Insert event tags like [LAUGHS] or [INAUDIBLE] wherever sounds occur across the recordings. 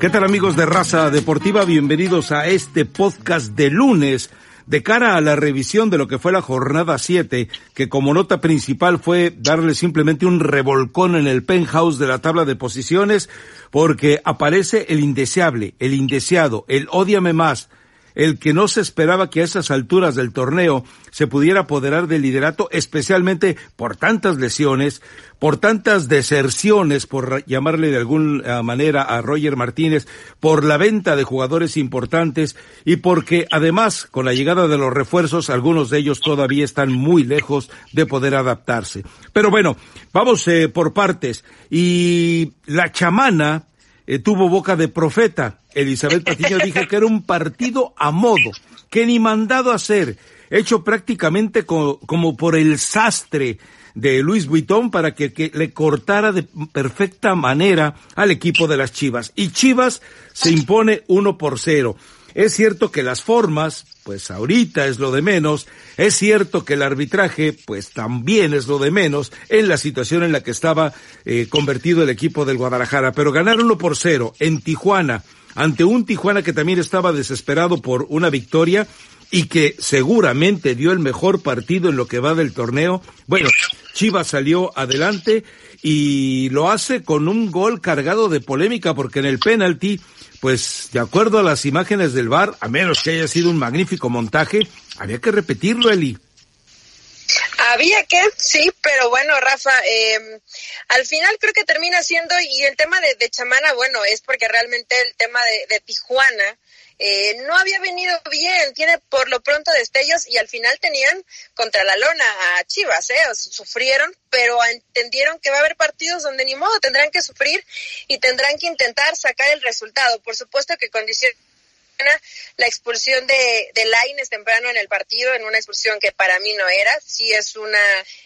¿Qué tal amigos de Raza Deportiva? Bienvenidos a este podcast de lunes de cara a la revisión de lo que fue la jornada 7, que como nota principal fue darle simplemente un revolcón en el penthouse de la tabla de posiciones, porque aparece el indeseable, el indeseado, el odiame más, el que no se esperaba que a esas alturas del torneo se pudiera apoderar del liderato, especialmente por tantas lesiones, por tantas deserciones, por llamarle de alguna manera a Roger Martínez, por la venta de jugadores importantes y porque además con la llegada de los refuerzos, algunos de ellos todavía están muy lejos de poder adaptarse. Pero bueno, vamos eh, por partes. Y la chamana, eh, tuvo boca de profeta. Elizabeth Patiño [LAUGHS] dijo que era un partido a modo, que ni mandado a hacer, hecho prácticamente como por el sastre de Luis Vuitton para que, que, le cortara de perfecta manera al equipo de las Chivas. Y Chivas se impone uno por cero. Es cierto que las formas, pues ahorita es lo de menos. Es cierto que el arbitraje, pues también es lo de menos en la situación en la que estaba eh, convertido el equipo del Guadalajara. Pero ganar uno por cero en Tijuana, ante un Tijuana que también estaba desesperado por una victoria y que seguramente dio el mejor partido en lo que va del torneo. Bueno, Chivas salió adelante y lo hace con un gol cargado de polémica porque en el penalti pues de acuerdo a las imágenes del bar, a menos que haya sido un magnífico montaje, había que repetirlo, Eli. Había que, sí, pero bueno, Rafa, eh, al final creo que termina siendo, y el tema de, Chamana, bueno, es porque realmente el tema de Tijuana, eh, no había venido bien, tiene por lo pronto destellos y al final tenían contra la lona a Chivas, ¿eh? sufrieron, pero entendieron que va a haber partidos donde ni modo tendrán que sufrir y tendrán que intentar sacar el resultado. Por supuesto que condiciones la expulsión de, de Laines temprano en el partido, en una expulsión que para mí no era. Sí es un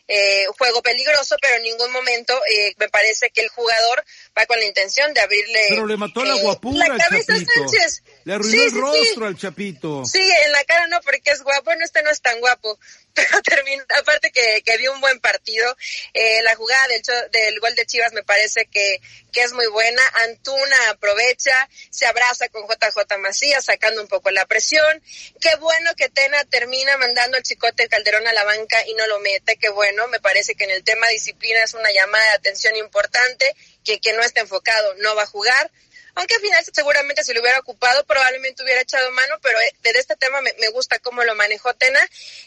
eh, juego peligroso, pero en ningún momento eh, me parece que el jugador va con la intención de abrirle. Pero le mató la eh, guapura la cabeza al Sánchez. Le arruinó el rostro al Chapito. Sí, en la cara no, porque es guapo. No, este no es tan guapo. Pero [LAUGHS] termina, aparte que, que dio un buen partido. Eh, la jugada del, del gol de Chivas me parece que, que es muy buena. Antuna aprovecha, se abraza con JJ Macías, sacando un poco la presión. Qué bueno que Tena termina mandando al Chicote Calderón a la banca y no lo mete. Qué bueno. Me parece que en el tema disciplina es una llamada de atención importante que que no está enfocado no va a jugar. Aunque al final seguramente si lo hubiera ocupado probablemente hubiera echado mano, pero eh, de este tema me, gusta cómo lo manejó Tena.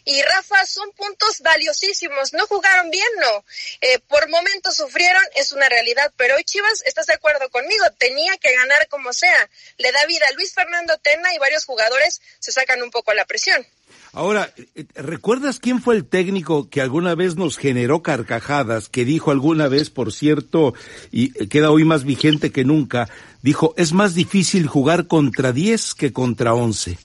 Y Rafa, son puntos valiosísimos. No jugaron bien, no. Eh, por momentos sufrieron, es una realidad, pero hoy Chivas, ¿estás de acuerdo conmigo? Tenía que ganar como sea. Le da vida a Luis Fernando Tena y varios jugadores se sacan un poco la presión. Ahora, ¿recuerdas quién fue el técnico que alguna vez nos generó carcajadas, que dijo alguna vez, por cierto, y queda hoy más vigente que nunca, dijo, es más difícil jugar contra 10 que contra 11?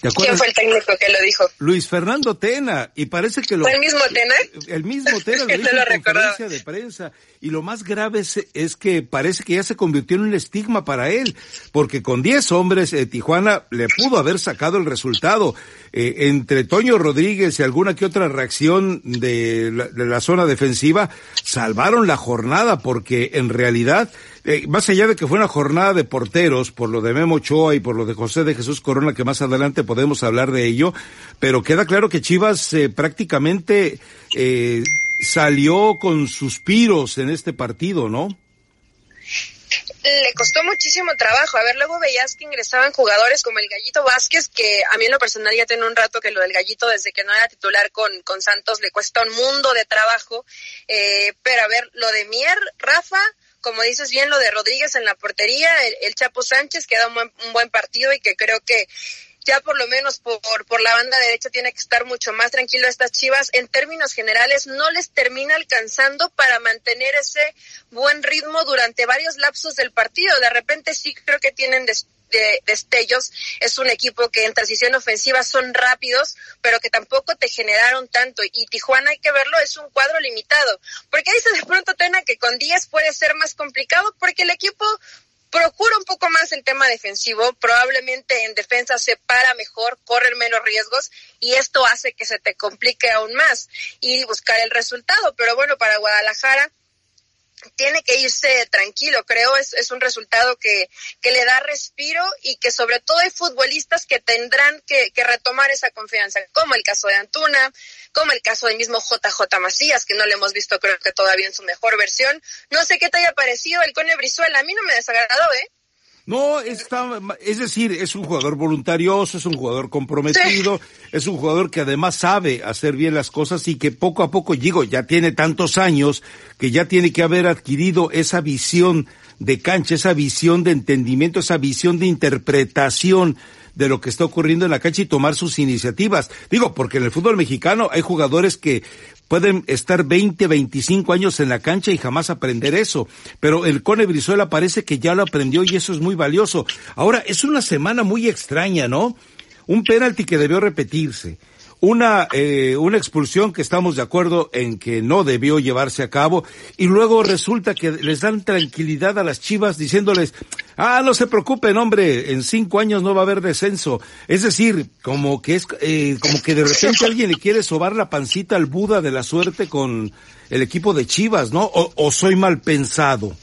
¿Quién fue el técnico que lo dijo? Luis Fernando Tena, y parece que lo... ¿Fue el mismo Tena? El mismo Tena, [LAUGHS] lo dijo en conferencia de prensa. Y lo más grave es, que parece que ya se convirtió en un estigma para él, porque con 10 hombres eh, Tijuana le pudo haber sacado el resultado. Eh, entre Toño Rodríguez y alguna que otra reacción de la, de la zona defensiva, salvaron la jornada, porque en realidad eh, más allá de que fue una jornada de porteros, por lo de Memo Ochoa y por lo de José de Jesús Corona, que más adelante podemos hablar de ello, pero queda claro que Chivas eh, prácticamente eh, salió con suspiros en este partido, ¿no? le costó muchísimo trabajo. A ver, luego veías que ingresaban jugadores como el Gallito Vázquez, que a mí en lo personal ya tiene un rato que lo del Gallito, desde que no era titular con, con Santos, le cuesta un mundo de trabajo. Eh, pero a ver, lo de Mier, Rafa, como dices bien, lo de Rodríguez en la portería, el, Chapo Sánchez que da un buen, un buen partido y que creo que ya por lo menos por, por la banda derecha tiene que estar mucho más tranquilo estas Chivas. En términos generales, no les termina alcanzando para mantener ese buen ritmo durante varios lapsos del partido. De repente sí creo que tienen de destellos. Es un equipo que en transición ofensiva son rápidos, pero que tampoco te generaron tanto. Y Tijuana, hay que verlo, es un cuadro limitado. Porque dice de pronto, Tena, que con 10 puede ser más complicado porque el equipo procura un poco más el tema defensivo, probablemente en defensa se para mejor, corren menos riesgos y esto hace que se te complique aún más y buscar el resultado. Pero bueno, para Guadalajara tiene que irse tranquilo, creo, es, es un resultado que, que le da respiro y que sobre todo hay futbolistas que tendrán que, que retomar esa confianza, como el caso de Antuna, como el caso del mismo JJ Macías, que no le hemos visto creo que todavía en su mejor versión. No sé qué te haya parecido el Cone Brizuela, a mí no me desagradó, ¿eh? No, está, es decir, es un jugador voluntarioso, es un jugador comprometido, es un jugador que además sabe hacer bien las cosas y que poco a poco, digo, ya tiene tantos años que ya tiene que haber adquirido esa visión de cancha, esa visión de entendimiento, esa visión de interpretación de lo que está ocurriendo en la cancha y tomar sus iniciativas. Digo, porque en el fútbol mexicano hay jugadores que pueden estar 20, 25 años en la cancha y jamás aprender eso. Pero el Cone Brizuela parece que ya lo aprendió y eso es muy valioso. Ahora, es una semana muy extraña, ¿no? Un penalti que debió repetirse una, eh, una expulsión que estamos de acuerdo en que no debió llevarse a cabo y luego resulta que les dan tranquilidad a las chivas diciéndoles, ah, no se preocupen, hombre, en cinco años no va a haber descenso. Es decir, como que es, eh, como que de repente alguien le quiere sobar la pancita al Buda de la suerte con el equipo de chivas, ¿no? O, o soy mal pensado.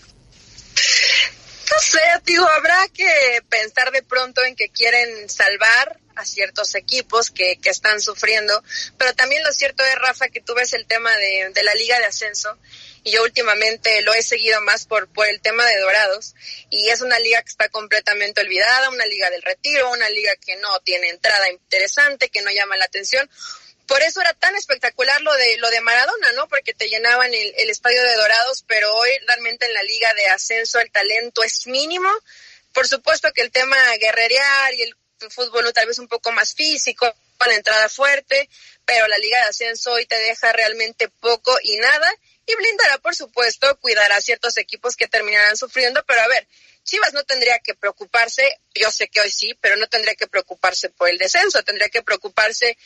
Sé, digo, habrá que pensar de pronto en que quieren salvar a ciertos equipos que, que están sufriendo, pero también lo cierto es, Rafa, que tú ves el tema de, de la liga de ascenso y yo últimamente lo he seguido más por, por el tema de Dorados y es una liga que está completamente olvidada, una liga del retiro, una liga que no tiene entrada interesante, que no llama la atención. Por eso era tan espectacular lo de lo de Maradona, ¿no? Porque te llenaban el, el estadio de Dorados, pero hoy realmente en la liga de ascenso el talento es mínimo. Por supuesto que el tema guerrerear y el fútbol tal vez un poco más físico, la entrada fuerte, pero la Liga de Ascenso hoy te deja realmente poco y nada y blindará, por supuesto, cuidará a ciertos equipos que terminarán sufriendo, pero a ver, Chivas no tendría que preocuparse, yo sé que hoy sí, pero no tendría que preocuparse por el descenso, tendría que preocuparse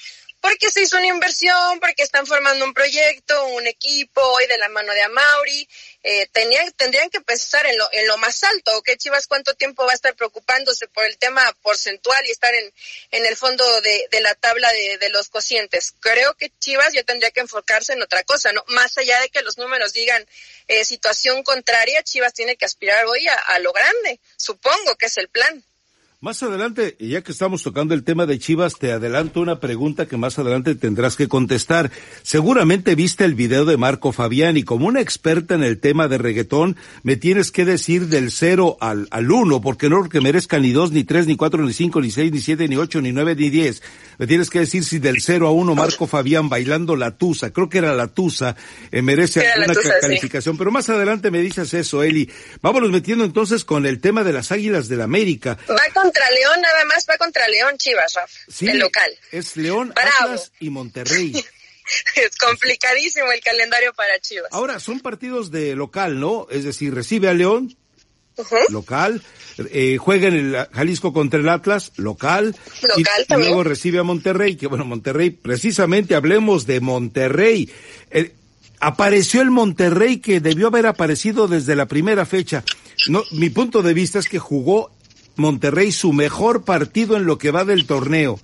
porque se hizo una inversión, porque están formando un proyecto, un equipo, hoy de la mano de Amauri, eh, tenían, tendrían que pensar en lo, en lo más alto, ¿ok? Chivas cuánto tiempo va a estar preocupándose por el tema porcentual y estar en, en el fondo de, de la tabla de, de los cocientes. Creo que Chivas ya tendría que enfocarse en otra cosa, ¿no? Más allá de que los números digan eh, situación contraria, Chivas tiene que aspirar hoy a, a lo grande, supongo que es el plan. Más adelante, ya que estamos tocando el tema de Chivas, te adelanto una pregunta que más adelante tendrás que contestar. Seguramente viste el video de Marco Fabián y como una experta en el tema de reggaetón, me tienes que decir del cero al, al uno, porque no que merezca ni dos, ni tres, ni cuatro, ni cinco, ni seis, ni siete, ni ocho, ni nueve, ni diez. Me tienes que decir si del cero a uno Marco Fabián bailando la tusa, creo que era la tusa, eh, merece Era la alguna tusa, ca- sí. calificación. Pero más adelante me dices eso, Eli. Vámonos metiendo entonces con el tema de las Águilas del América. Va contra León, nada más va contra León Chivas, Rafa, Sí, el local. Es León, Bravo. Atlas y Monterrey. [LAUGHS] Es complicadísimo el calendario para Chivas. Ahora, son partidos de local, ¿no? Es decir, recibe a León, local, eh, juega en el Jalisco contra el Atlas, local, Local y, y también. luego recibe a Monterrey, que bueno, Monterrey, precisamente hablemos de Monterrey. Eh, apareció el Monterrey que debió haber aparecido desde la primera fecha. No, mi punto de vista es que jugó Monterrey su mejor partido en lo que va del torneo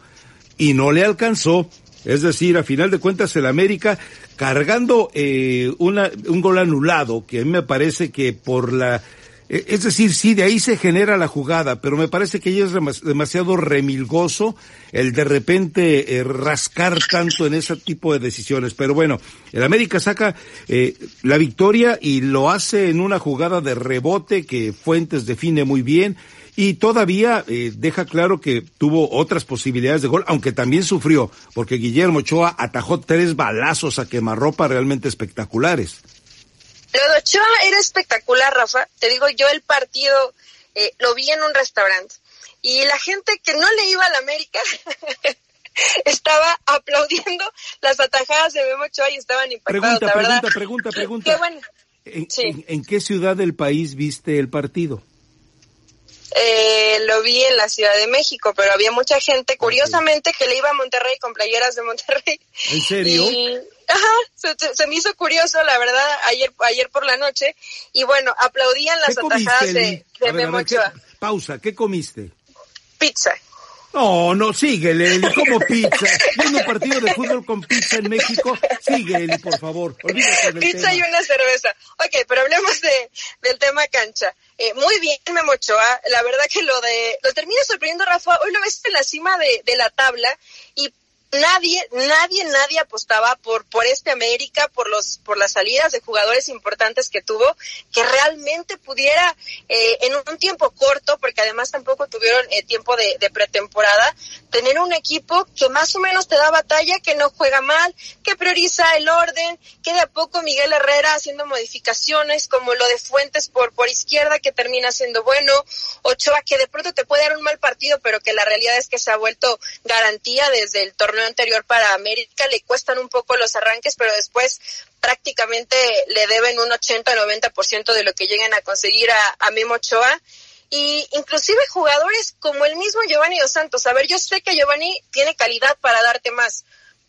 y no le alcanzó. Es decir, a final de cuentas el América cargando eh, una, un gol anulado, que a mí me parece que por la... eh, Es decir, sí, de ahí se genera la jugada, pero me parece que ella es demas- demasiado remilgoso el de repente eh, rascar tanto en ese tipo de decisiones. Pero bueno, el América saca eh, la victoria y lo hace en una jugada de rebote que Fuentes define muy bien y todavía eh, deja claro que tuvo otras posibilidades de gol, aunque también sufrió, porque Guillermo Ochoa atajó tres balazos a quemarropa realmente espectaculares. Lo de Ochoa era espectacular, Rafa. Te digo, yo el partido eh, lo vi en un restaurante y la gente que no le iba a la América [LAUGHS] estaba aplaudiendo las atajadas de Memo Ochoa y estaban impactados, Pregunta, la verdad. pregunta, pregunta, pregunta. [LAUGHS] Qué bueno. ¿En, Sí. en- en qué ciudad del país viste el partido? Eh, lo vi en la Ciudad de México, pero había mucha gente, curiosamente, que le iba a Monterrey con playeras de Monterrey. ¿En serio? Y, ajá, se, se- me hizo curioso, la verdad, ayer ayer por la noche. Y bueno, aplaudían las ¿Qué comiste, atajadas de, de A ver, a Memo ver, ¿qué- Ochoa. pausa, ¿qué comiste? Pizza. No, no, síguele, Eli, como pizza. Viendo un partido de fútbol con pizza en México, sigue, Eli, por favor. Pizza y una cerveza. Ok, pero hablemos de, del cancha. Eh, muy bien, Memo Ochoa. La verdad que lo de, lo termina sorprendiendo Rafa. Hoy lo ves en la cima de, de la tabla y nadie, nadie, nadie apostaba por, por este América, por los, por las salidas de jugadores importantes que tuvo, que realmente pudiera eh, en un tiempo corto, porque además tampoco tuvieron eh, tiempo de, de, pretemporada, tener un equipo que más o menos te da batalla, que no juega mal, que prioriza el orden, que de a poco Miguel Herrera haciendo modificaciones, como lo de Fuentes por, por izquierda, que termina siendo bueno, Ochoa, que de pronto te puede dar un mal partido, pero que la realidad es que se ha vuelto garantía desde el torneo anterior para América, le cuestan un poco los arranques, pero después prácticamente le deben un 80-90% de lo que lleguen a conseguir a, a Memo Ochoa y inclusive jugadores como el mismo Giovanni Dos Santos. A ver, yo sé que Giovanni tiene calidad para darte más,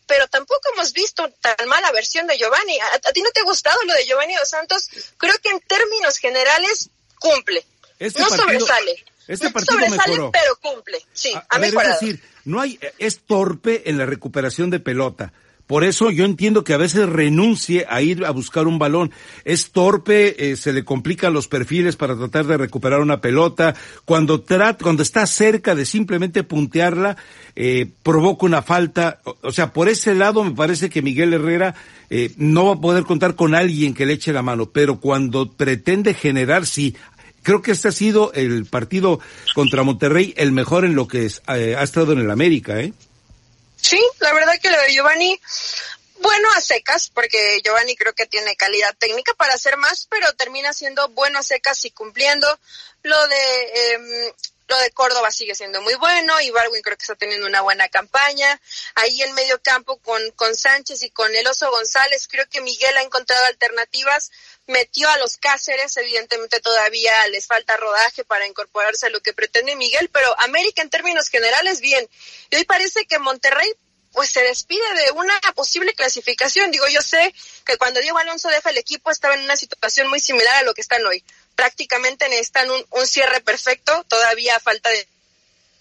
pero tampoco hemos visto tan mala versión de Giovanni. ¿A, a ti no te ha gustado lo de Giovanni Dos Santos? Creo que en términos generales cumple. Este no partido, sobresale. Este partido sobresale, mejoró. pero cumple. Sí, a, ver. Es decir, no hay, es torpe en la recuperación de pelota. Por eso yo entiendo que a veces renuncie a ir a buscar un balón. Es torpe, eh, se le complican los perfiles para tratar de recuperar una pelota. Cuando trata, cuando está cerca de simplemente puntearla, eh, provoca una falta. O, o, sea, por ese lado me parece que Miguel Herrera eh, no va a poder contar con alguien que le eche la mano. Pero cuando pretende generar, sí, creo que este ha sido el partido contra Monterrey el mejor en lo que es, eh, ha estado en el América, ¿eh? Sí, la verdad que lo de Giovanni, bueno a secas, porque Giovanni creo que tiene calidad técnica para hacer más, pero termina siendo bueno a secas y cumpliendo. Lo de eh, lo de Córdoba sigue siendo muy bueno, y Barwin creo que está teniendo una buena campaña. Ahí en medio campo con, con Sánchez y con el Oso González, creo que Miguel ha encontrado alternativas, metió a los Cáceres, evidentemente todavía les falta rodaje para incorporarse a lo que pretende Miguel, pero América en términos generales bien. Y hoy parece que Monterrey pues se despide de una posible clasificación. Digo, yo sé que cuando Diego Alonso deja el equipo estaba en una situación muy similar a lo que están hoy. Prácticamente necesitan un, un cierre perfecto, todavía falta de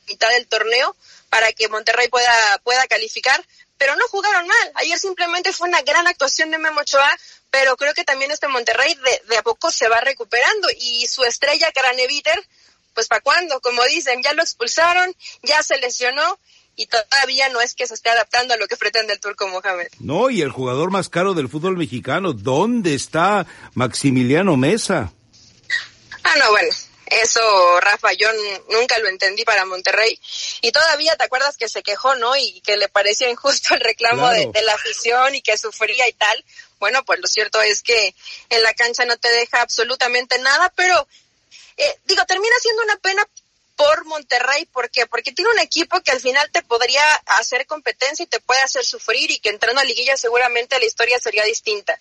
mitad del torneo para que Monterrey pueda, pueda calificar, pero no jugaron mal. Ayer simplemente fue una gran actuación de Memo Ochoa, pero creo que también este Monterrey de, de a poco se va recuperando y su estrella Caraneviter, pues para cuándo, como dicen, ya lo expulsaron, ya se lesionó y todavía no es que se esté adaptando a lo que pretende el turco Mohamed. No, y el jugador más caro del fútbol mexicano, ¿dónde está Maximiliano Mesa? Ah, no, bueno, eso, Rafa, yo nunca lo entendí para Monterrey. Y todavía te acuerdas que se quejó, ¿no? Y que le parecía injusto el reclamo claro. de, de, la afición y que sufría y tal. Bueno, pues lo cierto es que en la cancha no te deja absolutamente nada, pero eh, digo, termina siendo una pena Monterrey, ¿por qué? Porque tiene un equipo que al final te podría hacer competencia y te puede hacer sufrir y que entrando a liguilla seguramente la historia sería distinta.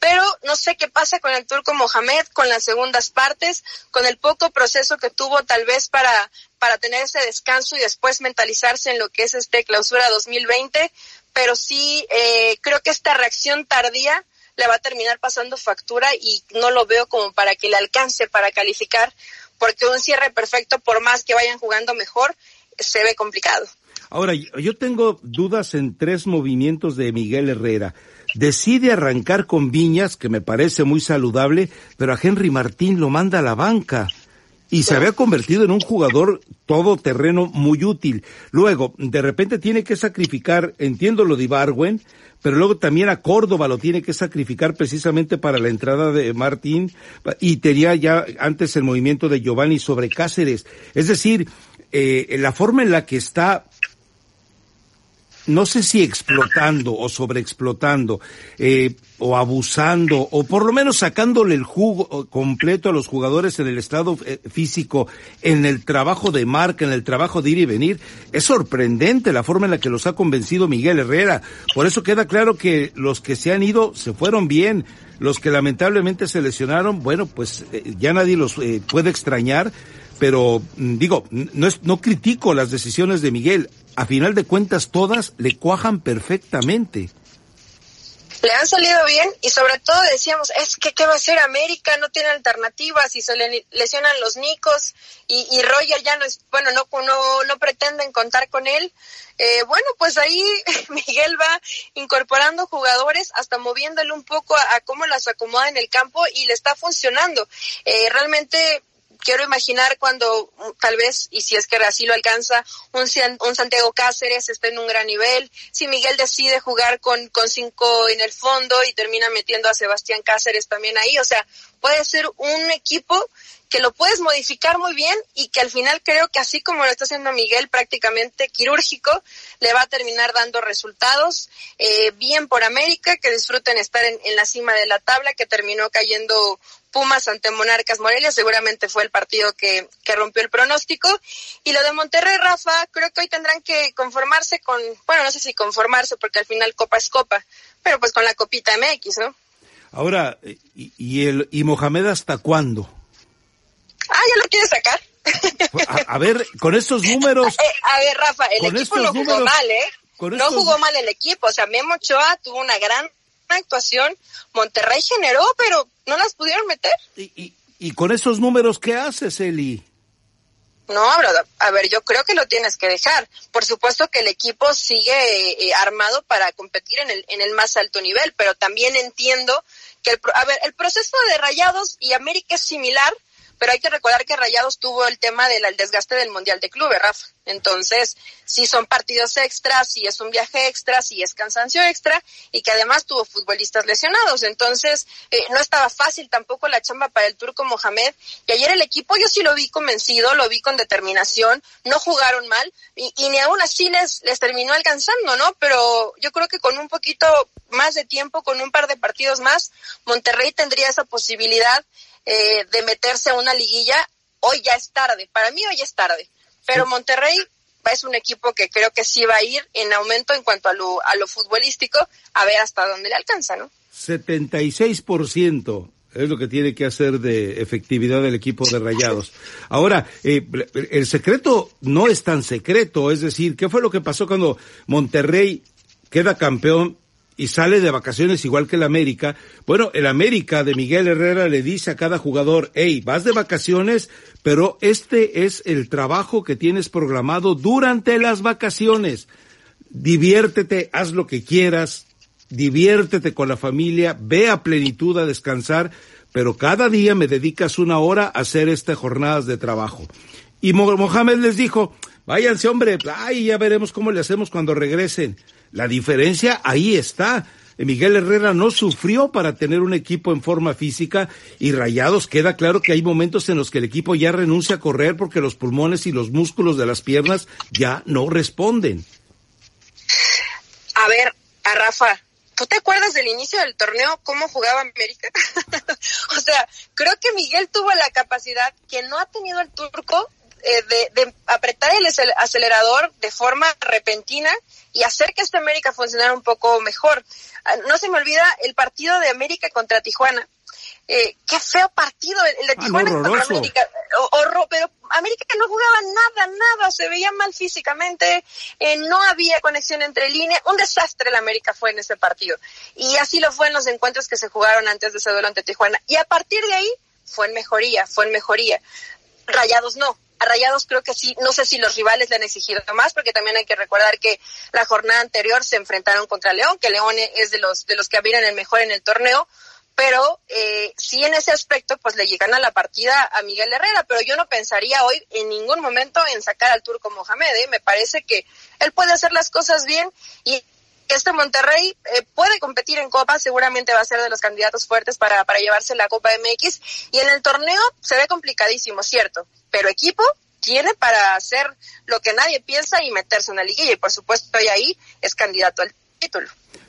Pero no sé qué pasa con el turco Mohamed, con las segundas partes, con el poco proceso que tuvo tal vez para, para tener ese descanso y después mentalizarse en lo que es este clausura 2020. Pero sí, eh, creo que esta reacción tardía le va a terminar pasando factura y no lo veo como para que le alcance para calificar porque un cierre perfecto, por más que vayan jugando mejor, se ve complicado. Ahora, yo tengo dudas en tres movimientos de Miguel Herrera. Decide arrancar con Viñas, que me parece muy saludable, pero a Henry Martín lo manda a la banca. Y se había convertido en un jugador todoterreno muy útil. Luego, de repente tiene que sacrificar, entiendo lo de Ibarwen, pero luego también a Córdoba lo tiene que sacrificar precisamente para la entrada de Martín y tenía ya antes el movimiento de Giovanni sobre Cáceres. Es decir, eh, la forma en la que está no sé si explotando o sobreexplotando, eh, o abusando, o por lo menos sacándole el jugo completo a los jugadores en el estado físico, en el trabajo de marca, en el trabajo de ir y venir. Es sorprendente la forma en la que los ha convencido Miguel Herrera. Por eso queda claro que los que se han ido se fueron bien. Los que lamentablemente se lesionaron, bueno, pues eh, ya nadie los eh, puede extrañar, pero digo, no, es, no critico las decisiones de Miguel. A final de cuentas, todas le cuajan perfectamente. le han salido bien y sobre todo decíamos, es que ¿qué va a hacer América? No tiene alternativas y se le lesionan los Nicos y, y Roger ya no es, bueno, no, no, no pretenden contar con él. Eh, bueno, pues ahí [LAUGHS] Miguel va incorporando jugadores hasta moviéndole un poco a, cómo las acomoda en el campo y le está funcionando. Eh, realmente quiero imaginar cuando tal vez, y si es que así lo alcanza, un, un Santiago Cáceres esté en un gran nivel, si Miguel decide jugar con, con cinco en el fondo y termina metiendo a Sebastián Cáceres también ahí, o sea, puede ser un equipo que lo puedes modificar muy bien y que al final creo que así como lo está haciendo Miguel, prácticamente quirúrgico, le va a terminar dando resultados. Eh, bien por América, que disfruten estar en, en, la cima de la tabla, que terminó cayendo Pumas ante Monarcas Morelia, seguramente fue el partido que, que rompió el pronóstico. Y lo de Monterrey, Rafa, creo que hoy tendrán que conformarse con, bueno, no sé si conformarse, porque al final Copa es Copa, pero pues con la Copita MX, ¿no? Ahora, ¿y, y el, y Mohamed hasta cuándo? Ah, ya lo quiere sacar. A, a ver, con estos números. [LAUGHS] Eh, a ver, Rafa, el equipo no jugó números, mal, ¿eh? No estos... jugó mal el equipo. O sea, Memo Ochoa tuvo una gran actuación. Monterrey generó, pero no las pudieron meter. ¿Y, y, y con esos números qué haces, Eli? No, a ver, yo creo que lo tienes que dejar. Por supuesto que el equipo sigue eh, armado para competir en el, en el más alto nivel, pero también entiendo que el, a ver, el proceso de Rayados y América es similar, pero hay que recordar que Rayados tuvo el tema del desgaste del Mundial de Clubes, Rafa. Entonces, si son partidos extras, si es un viaje extra, si es cansancio extra, y que además tuvo futbolistas lesionados. Entonces, eh, no estaba fácil tampoco la chamba para el turco Mohamed. Y ayer el equipo yo sí lo vi convencido, lo vi con determinación, no jugaron mal, y, y ni aún así les, les terminó alcanzando, ¿no? Pero yo creo que con un poquito más de tiempo, con un par de partidos más, Monterrey tendría esa posibilidad eh, de meterse a una liguilla, hoy ya es tarde. Para mí hoy es tarde. Pero Monterrey es un equipo que creo que sí va a ir en aumento en cuanto a lo, a lo futbolístico, a ver hasta dónde le alcanza, ¿no? 76% es lo que tiene que hacer de efectividad el equipo de Rayados. Ahora, eh, el secreto no es tan secreto, es decir, ¿qué fue lo que pasó cuando Monterrey queda campeón y sale de vacaciones igual que el América. Bueno, el América de Miguel Herrera le dice a cada jugador, hey, vas de vacaciones, pero este es el trabajo que tienes programado durante las vacaciones. Diviértete, haz lo que quieras, diviértete con la familia, ve a plenitud a descansar, pero cada día me dedicas una hora a hacer estas jornadas de trabajo. Y Mohamed les dijo, váyanse hombre, ay, ya veremos cómo le hacemos cuando regresen. La diferencia ahí está. Miguel Herrera no sufrió para tener un equipo en forma física y Rayados queda claro que hay momentos en los que el equipo ya renuncia a correr porque los pulmones y los músculos de las piernas ya no responden. A ver, a Rafa, ¿tú te acuerdas del inicio del torneo cómo jugaba América? [LAUGHS] o sea, creo que Miguel tuvo la capacidad que no ha tenido el turco eh, de, de, apretar el acelerador de forma repentina y hacer que esta América funcionara un poco mejor. Ah, no se me olvida el partido de América contra Tijuana. Eh, qué feo partido el de Tijuana ah, contra América. Horror, pero América no jugaba nada, nada, se veía mal físicamente, eh, no había conexión entre líneas, un desastre el América fue en ese partido. Y así lo fue en los encuentros que se jugaron antes de ese duelo ante Tijuana. Y a partir de ahí fue en mejoría, fue en mejoría. Rayados no, a Rayados creo que sí, no sé si los rivales le han exigido más, porque también hay que recordar que la jornada anterior se enfrentaron contra León, que León es de los, de los que abrieron el mejor en el torneo, pero eh, sí en ese aspecto pues le llegan a la partida a Miguel Herrera, pero yo no pensaría hoy en ningún momento en sacar al turco Mohamed, ¿eh? me parece que él puede hacer las cosas bien y este Monterrey eh, puede competir en Copa, seguramente va a ser de los candidatos fuertes para, para llevarse la Copa MX y en el torneo se ve complicadísimo, cierto, pero equipo tiene para hacer lo que nadie piensa y meterse en la liguilla y por supuesto ahí es candidato al título.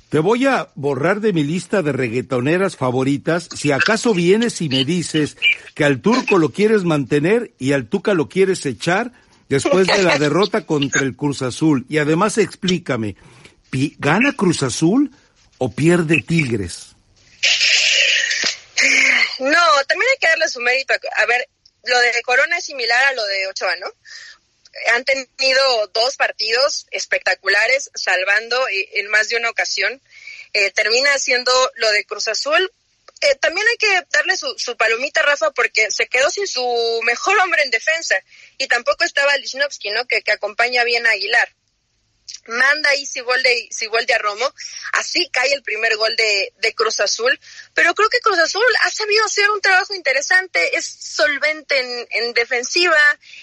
Te voy a borrar de mi lista de reggaetoneras favoritas si acaso vienes y me dices que al turco lo quieres mantener y al tuca lo quieres echar después de la [LAUGHS] derrota contra el Cruz Azul. Y además explícame, ¿gana Cruz Azul o pierde Tigres? No, también hay que darle su mérito. A ver, lo de Corona es similar a lo de Ochoa, ¿no? Han tenido dos partidos espectaculares, salvando en más de una ocasión. eh, termina haciendo lo de Cruz Azul. Eh, también hay que darle su, su, palomita, Rafa, porque se quedó sin su mejor hombre en defensa y tampoco estaba Lichnowsky, ¿no? Que, que acompaña bien a Aguilar manda ahí Sibolde, Sibolde a Romo, así cae el primer gol de, de, Cruz Azul, pero creo que Cruz Azul ha sabido hacer un trabajo interesante, es solvente en, en defensiva,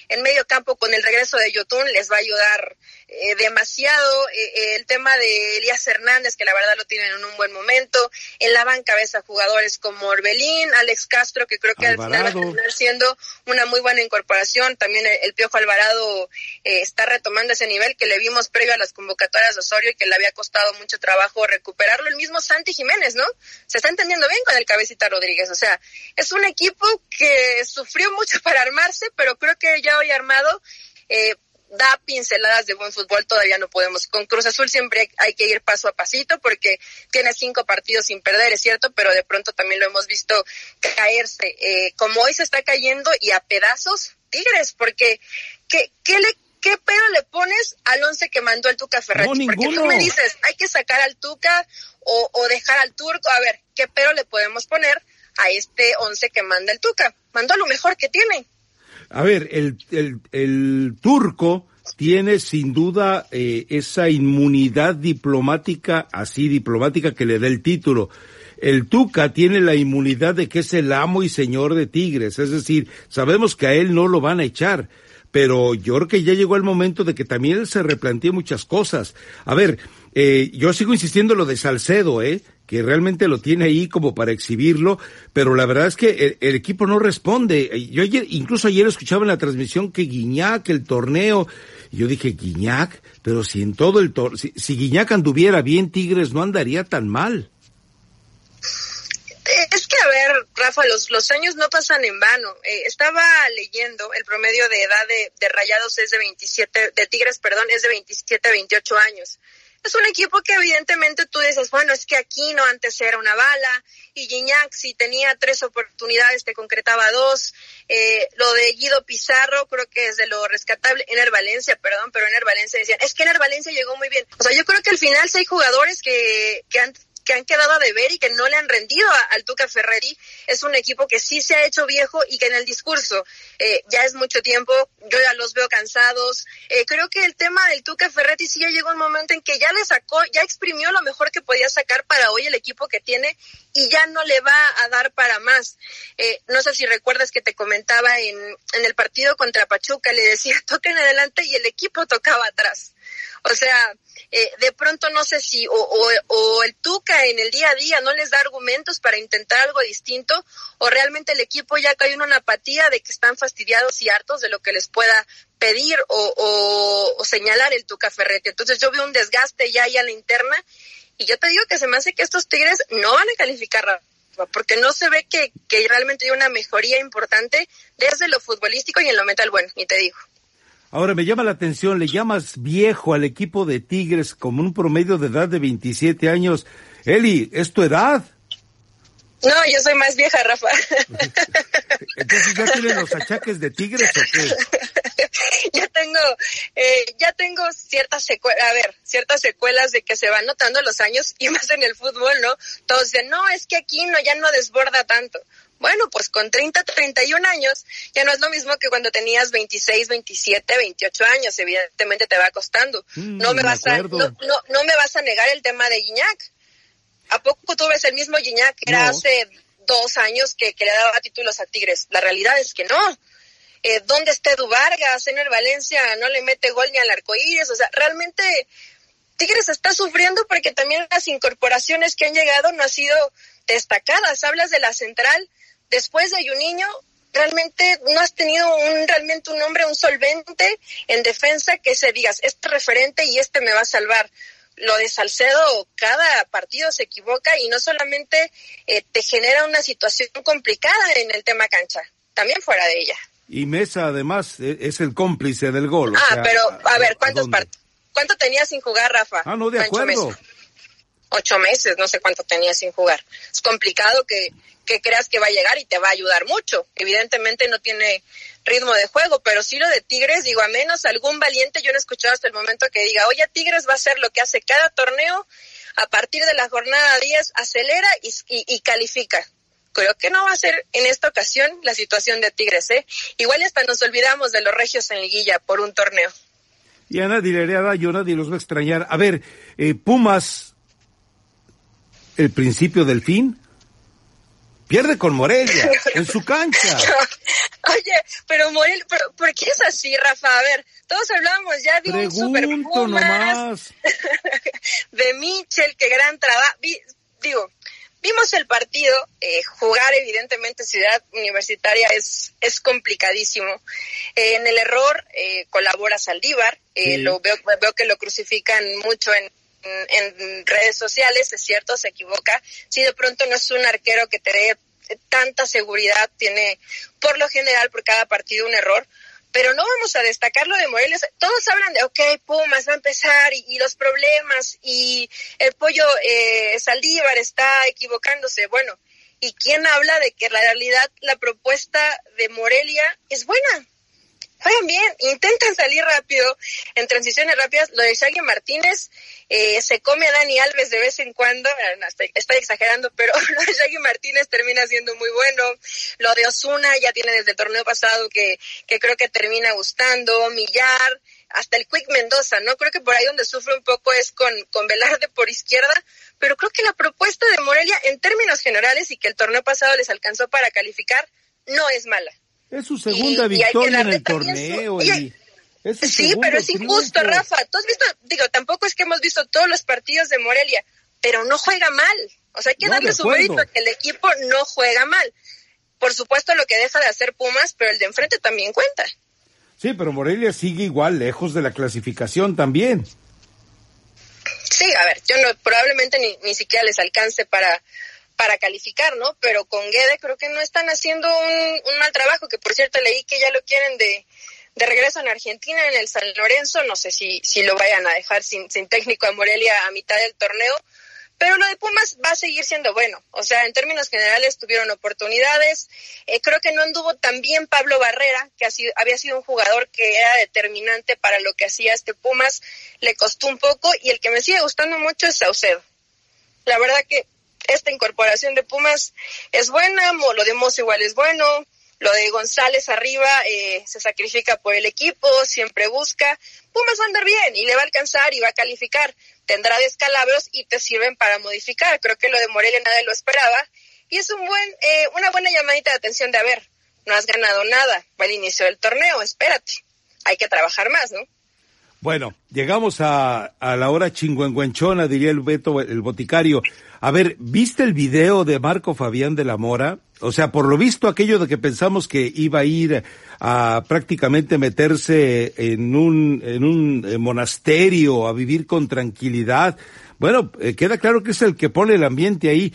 en medio campo con el regreso de Yotun les va a ayudar eh, demasiado, eh, eh, el tema de Elías Hernández, que la verdad lo tienen en un buen momento, en la banca ves a jugadores como Orbelín, Alex Castro, que creo que al final va a terminar siendo una muy buena incorporación, también el, el Piojo Alvarado eh, está retomando ese nivel que le vimos previo a las convocatorias de Osorio y que le había costado mucho trabajo recuperarlo, el mismo Santi Jiménez, ¿no? Se está entendiendo bien con el cabecita Rodríguez, o sea, es un equipo que sufrió mucho [LAUGHS] para armarse, pero creo que ya hoy armado eh, da pinceladas de buen fútbol, todavía no podemos. Con Cruz Azul siempre hay que ir paso a pasito porque tiene cinco partidos sin perder, es cierto, pero de pronto también lo hemos visto caerse, eh, como hoy se está cayendo y a pedazos Tigres, porque ¿qué, qué le ¿qué pedo le pones al once que mandó el Tuca Ferretti? No, Porque tú me dices, hay que sacar al Tuca o, o dejar al Turco. A ver, ¿qué pedo le podemos poner a este once que manda el Tuca? Mandó lo mejor que tiene. A ver, el, el, el turco tiene sin duda eh, esa inmunidad diplomática, así diplomática que le da el título. El Tuca tiene la inmunidad de que es el amo y señor de Tigres, es decir, sabemos que a él no lo van a echar, pero yo creo que ya llegó el momento de que también él se replantee muchas cosas. A ver, eh, yo sigo insistiendo en lo de Salcedo, ¿eh? que realmente lo tiene ahí como para exhibirlo, pero la verdad es que el, equipo no responde. Yo ayer, incluso ayer escuchaba en la transmisión que Guiñac, el torneo, yo dije, Guiñac, pero si en todo el torneo, si, si Guiñac anduviera bien, Tigres no andaría tan mal. Es que, a ver, Rafa, los, los años no pasan en vano. Eh, estaba leyendo, el promedio de edad de, de Rayados es de 27, de Tigres, perdón, es de 27 a 28 años es un equipo que evidentemente tú dices, bueno, es que aquí no antes era una bala, y Gignac si tenía tres oportunidades te concretaba dos, eh, lo de Guido Pizarro creo que es de lo rescatable, Ener Valencia, perdón, pero Ener Valencia decían, es que Ener Valencia llegó muy bien. O sea, yo creo que al final si hay jugadores que, que han que han quedado a deber y que no le han rendido al Tuca Ferreri. Es un equipo que sí se ha hecho viejo y que en el discurso eh, ya es mucho tiempo, yo ya los veo cansados. Eh, creo que el tema del Tuca Ferretti sí ya llegó un momento en que ya le sacó, ya exprimió lo mejor que podía sacar para hoy el equipo que tiene y ya no le va a dar para más. Eh, no sé si recuerdas que te comentaba en, en el partido contra Pachuca, le decía [LAUGHS] toquen adelante y el equipo tocaba atrás. O sea, eh, de pronto no sé si o, o, el Tuca en el día a día no les da argumentos para intentar algo distinto o realmente el equipo ya cae en una apatía de que están fastidiados y hartos de lo que les pueda pedir o, o, señalar el Tuca Ferretti. Entonces yo veo un desgaste ya ahí a la interna y yo te digo que se me hace que estos Tigres no van a calificar porque no se ve que, que realmente hay una mejoría importante desde lo futbolístico y en lo mental. Bueno, y te digo. Ahora me llama la atención, le llamas viejo al equipo de Tigres como un promedio de edad de 27 años. Eli, ¿es tu edad? No, yo soy más vieja, Rafa. [LAUGHS] Entonces ya tienes los achaques de Tigres o qué? [LAUGHS] ya tengo, eh, ya tengo ciertas secuelas, a ver, ciertas secuelas de que se van notando los años y [LAUGHS] más en el fútbol, ¿no? Todos dicen, no, es que aquí no, ya no desborda tanto. Bueno, pues con 30, 31 años ya no es lo mismo que cuando tenías 26, 27, 28 años. Evidentemente te va costando. Mm, no me, vas a, no, no, no, me vas a negar el tema de Guiñac. ¿A poco tú ves el mismo Guiñac que era hace dos años que, que, le daba títulos a Tigres? La realidad es que no. Eh, ¿Dónde está Edu Vargas? En el Valencia no le mete gol ni al arcoíris. O sea, realmente Tigres está sufriendo porque también las incorporaciones que han llegado no han sido destacadas. Hablas de la central, después de Juninho, realmente no has tenido un realmente un hombre, un solvente en defensa que se digas, este referente y este me va a salvar. Lo de Salcedo, cada partido se equivoca y no solamente eh, te genera una situación complicada en el tema cancha, también fuera de ella. Y Mesa además e, es el cómplice del gol. Ah, o sea, pero a ver, ¿cuántos partidos? ¿Cuánto tenía sin jugar, Rafa? Ah, no, de acuerdo. Mesa? Ocho meses, no sé cuánto tenía sin jugar. Es complicado que, que creas que va a llegar y te va a ayudar mucho. Evidentemente no tiene ritmo de juego, pero sí lo de Tigres, digo, a menos algún valiente, yo no he escuchado hasta el momento que diga, oye, Tigres va a hacer lo que hace cada torneo, a partir de la jornada 10 acelera y, y, califica. Creo que no va a ser en esta ocasión la situación de Tigres, ¿eh? Igual hasta nos olvidamos de los regios en liguilla por un torneo. Y a nadie le hará yo nadie los va a extrañar. A ver, eh, Pumas, el principio del fin, Pierde con Morelia, [LAUGHS] en su cancha. [LAUGHS] Oye, pero Morelia, ¿por qué es así, Rafa? A ver, todos hablamos ya de un super Pumas, [LAUGHS] de Michel, que gran trabajo. Digo, vimos el partido, eh, jugar evidentemente Ciudad Universitaria es, es complicadísimo. Eh, en el error eh, colabora Saldívar, eh, lo veo, veo que lo crucifican mucho en, en redes sociales, es cierto, se equivoca. Si de pronto no es un arquero que te dé tanta seguridad, tiene por lo general por cada partido un error, pero no vamos a destacar lo de Morelos. Todos hablan de, ok, Pumas va a empezar y, los problemas y el pollo eh, Saldívar está equivocándose. Bueno, ¿y quién habla de que la realidad, la propuesta de Morelia es buena? Juegan bien, intentan salir rápido en transiciones rápidas. Lo de Shaggy Martínez eh, se come a Dani Alves de vez en cuando, estoy, exagerando, pero [LAUGHS] lo de Shaggy Martínez termina siendo muy bueno. Lo de Osuna ya tiene desde el torneo pasado que, que creo que termina gustando. Millar, hasta el Quick Mendoza, ¿no? Creo que por ahí donde sufre un poco es con, con Velarde por izquierda, pero creo que la propuesta de Morelia en términos generales y que el torneo pasado les alcanzó para calificar, no es mala. Es su segunda victoria en el torneo. sí, pero es injusto, Rafa. Tú has visto, digo, tampoco es que hemos visto todos los partidos de Morelia, pero no juega mal. O sea, hay que darle su mérito que el equipo no juega mal. Por supuesto, lo que deja de hacer Pumas, pero el de enfrente también cuenta. Sí, pero Morelia sigue igual, lejos de la clasificación también. Sí, a ver, yo no, probablemente ni, ni siquiera les alcance para, para calificar, ¿no? Pero con Guede creo que no están haciendo un, mal trabajo, que por cierto leí que ya lo quieren de, de regreso en Argentina, en el San Lorenzo, no sé si, si lo vayan a dejar sin, sin técnico a Morelia a mitad del torneo, pero lo de Pumas va a seguir siendo bueno. O sea, en términos generales tuvieron oportunidades. Eh, creo que no anduvo tan bien Pablo Barrera, que ha sido, había sido un jugador que era determinante para lo que hacía este Pumas. Le costó un poco y el que me sigue gustando mucho es Saucedo. La verdad que esta incorporación de Pumas es buena, lo de Moss igual es bueno, lo de González arriba eh, se sacrifica por el equipo, siempre busca. Pumas va a andar bien y le va a alcanzar y va a calificar. Tendrá descalabros y te sirven para modificar. Creo que lo de Morelia nadie lo esperaba. Y es un buen, eh, una buena llamadita de atención de, a ver, no has ganado nada, va el inicio del torneo, espérate. Hay que trabajar más, ¿no? Bueno, llegamos a, a la hora chingüengüenchona, diría el Beto, el boticario. A ver, ¿viste el video de Marco Fabián de la Mora? O sea, por lo visto aquello de que pensamos que iba a ir a prácticamente meterse en un, en un eh, monasterio a vivir con tranquilidad. Bueno, eh, queda claro que es el que pone el ambiente ahí.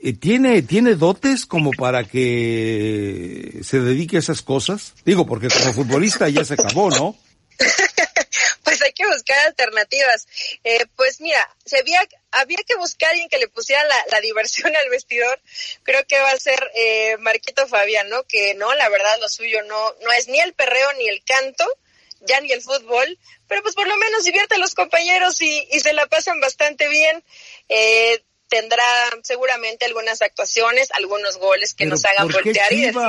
Eh, ¿Tiene, ¿Tiene dotes como para que se dedique a esas cosas? Digo, porque como futbolista ya se acabó, ¿no? [LAUGHS] pues hay que buscar alternativas. Eh, pues mira, se había, había que buscar alguien que le pusiera la, diversión [LAUGHS] al vestidor. Creo que va a ser eh, Marquito Fabián, ¿no? Que no, la verdad lo suyo no, no es ni el perreo ni el canto, ya ni el fútbol, pero pues por lo menos divierte a los compañeros y, y se la pasan bastante bien. Eh, tendrá seguramente algunas actuaciones, algunos goles que nos hagan voltear y decir,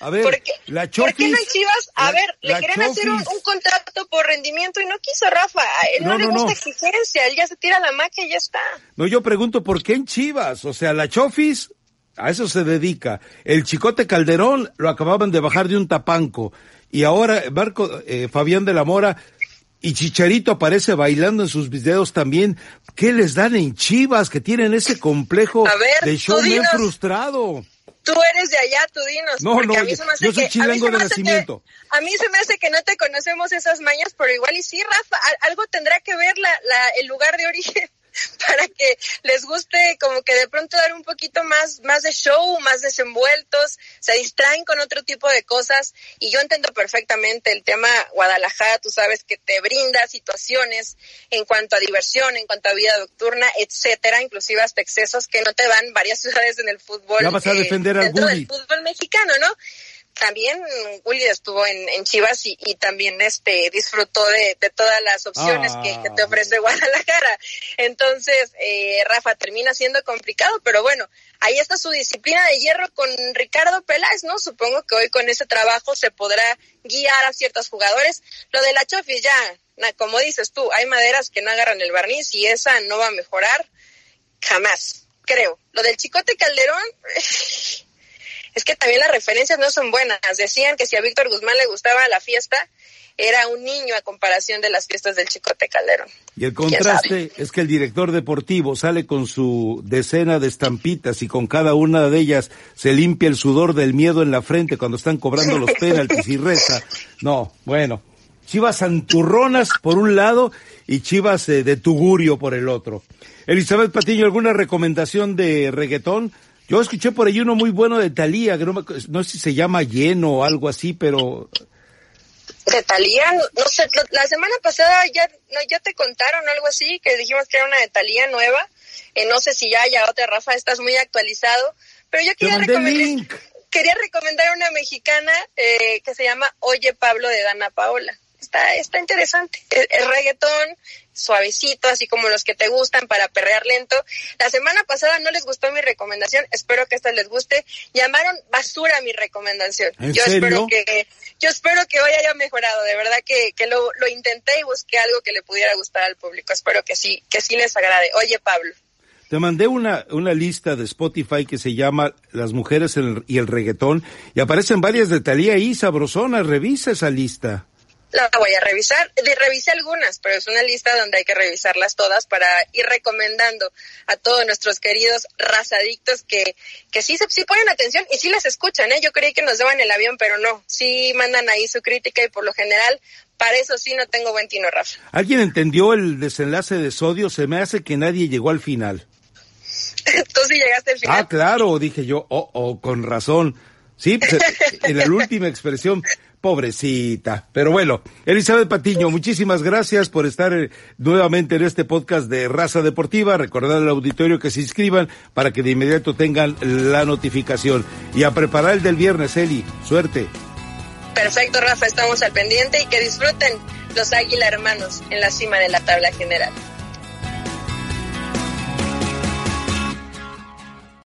a ver, ¿Por qué, la Chofis, ¿Por qué no Chivas? A ver, le quieren hacer un, contrato por rendimiento y no quiso Rafa. él no, le gusta exigencia, él ya se tira la maca y ya está. No, yo pregunto, ¿por qué en Chivas? O sea, la Chofis a eso se dedica. El Chicote Calderón lo acababan de bajar de un tapanco. Y ahora Marco eh, Fabián de la Mora y Chicharito aparece bailando en sus videos también. ¿Qué les dan en Chivas que tienen ese complejo de showman frustrado? Tú eres de allá, tú dinos. No, no, a mí se me hace yo soy chilango de nacimiento. a mí se me hace que no te conocemos esas mañas, pero igual y sí, Rafa, algo tendrá que ver la, la, el lugar de origen. [LAUGHS] para que les guste como que de pronto dar un poquito más, más de show, más desenvueltos, se distraen con otro tipo de cosas y yo entiendo perfectamente el tema Guadalajara, tú sabes que te brinda situaciones en cuanto a diversión, en cuanto a vida nocturna, etcétera, inclusive hasta excesos que no te dan varias [LAUGHS] ciudades en el fútbol. Ya vas a defender al dentro del fútbol mexicano, ¿no? También Willy estuvo en, Chivas y, también este disfrutó de, todas las opciones que, te ah. ofrece Guadalajara. Entonces, eh, Rafa, termina siendo complicado, pero bueno, ahí está su disciplina de hierro con Ricardo Peláez, ¿no? Supongo que hoy con ese trabajo se podrá guiar a ciertos jugadores. Lo de la Chofis ya, como dices tú, hay maderas que no agarran el barniz y esa no va a mejorar jamás, creo. Lo del Chicote Calderón... [LAUGHS] es que también las referencias no son buenas. Decían que si a Víctor Guzmán le gustaba la fiesta, era un niño a comparación de las fiestas del Chicote Calderón. Y el contraste es que el director deportivo sale con su decena de estampitas y con cada una de ellas se limpia el sudor del miedo en la frente cuando están cobrando los [LAUGHS] penaltis y reza. No, bueno. Chivas Santurronas por un lado y Chivas eh, de Tugurio por el otro. Elizabeth Patiño, ¿alguna recomendación de reggaetón? Yo escuché por ahí uno muy bueno de Talía, que no, sé si se llama Lleno o algo así, pero... De Talía, no, sé, la semana pasada ya, no, ya te contaron algo así, que dijimos que era una de Talía nueva. Eh, no sé si ya haya otra, Rafa, estás muy actualizado. Pero yo quería recomendar, quería recomendar una mexicana eh, que se llama Oye Pablo de Dana Paola está, está interesante. El, reggaetón suavecito, así como los que te gustan para perrear lento. La semana pasada no les gustó mi recomendación, espero que esta les guste. Llamaron basura mi recomendación. yo espero que yo espero que hoy haya mejorado, de verdad que, que lo, lo intenté y busqué algo que le pudiera gustar al público. Espero que sí, que sí les agrade. Oye, Pablo. Te mandé una, una lista de Spotify que se llama Las mujeres y el reggaetón y aparecen varias de Talía y Sabrosona. Revisa esa lista la voy a revisar. Revisé algunas, pero es una lista donde hay que revisarlas todas para ir recomendando a todos nuestros queridos razadictos que, que sí, sí ponen atención y sí les escuchan, ¿eh? Yo creí que nos daban el avión, pero no. Sí mandan ahí su crítica y por lo general para eso sí no tengo buen tino, Rafa. ¿Alguien entendió el desenlace de Sodio? Se me hace que nadie llegó al final. [LAUGHS] Tú sí llegaste al final. Ah, claro, dije yo, oh, oh, con razón. Sí, pues, [LAUGHS] en la última expresión. Pobrecita. Pero bueno, Elizabeth Patiño, muchísimas gracias por estar eh, nuevamente en este podcast de Raza Deportiva. Recordar al auditorio que se inscriban para que de inmediato tengan la notificación. Y a preparar el del viernes, Eli. Suerte. Perfecto, Rafa, estamos al pendiente y que disfruten los Águila Hermanos en la cima de la tabla general.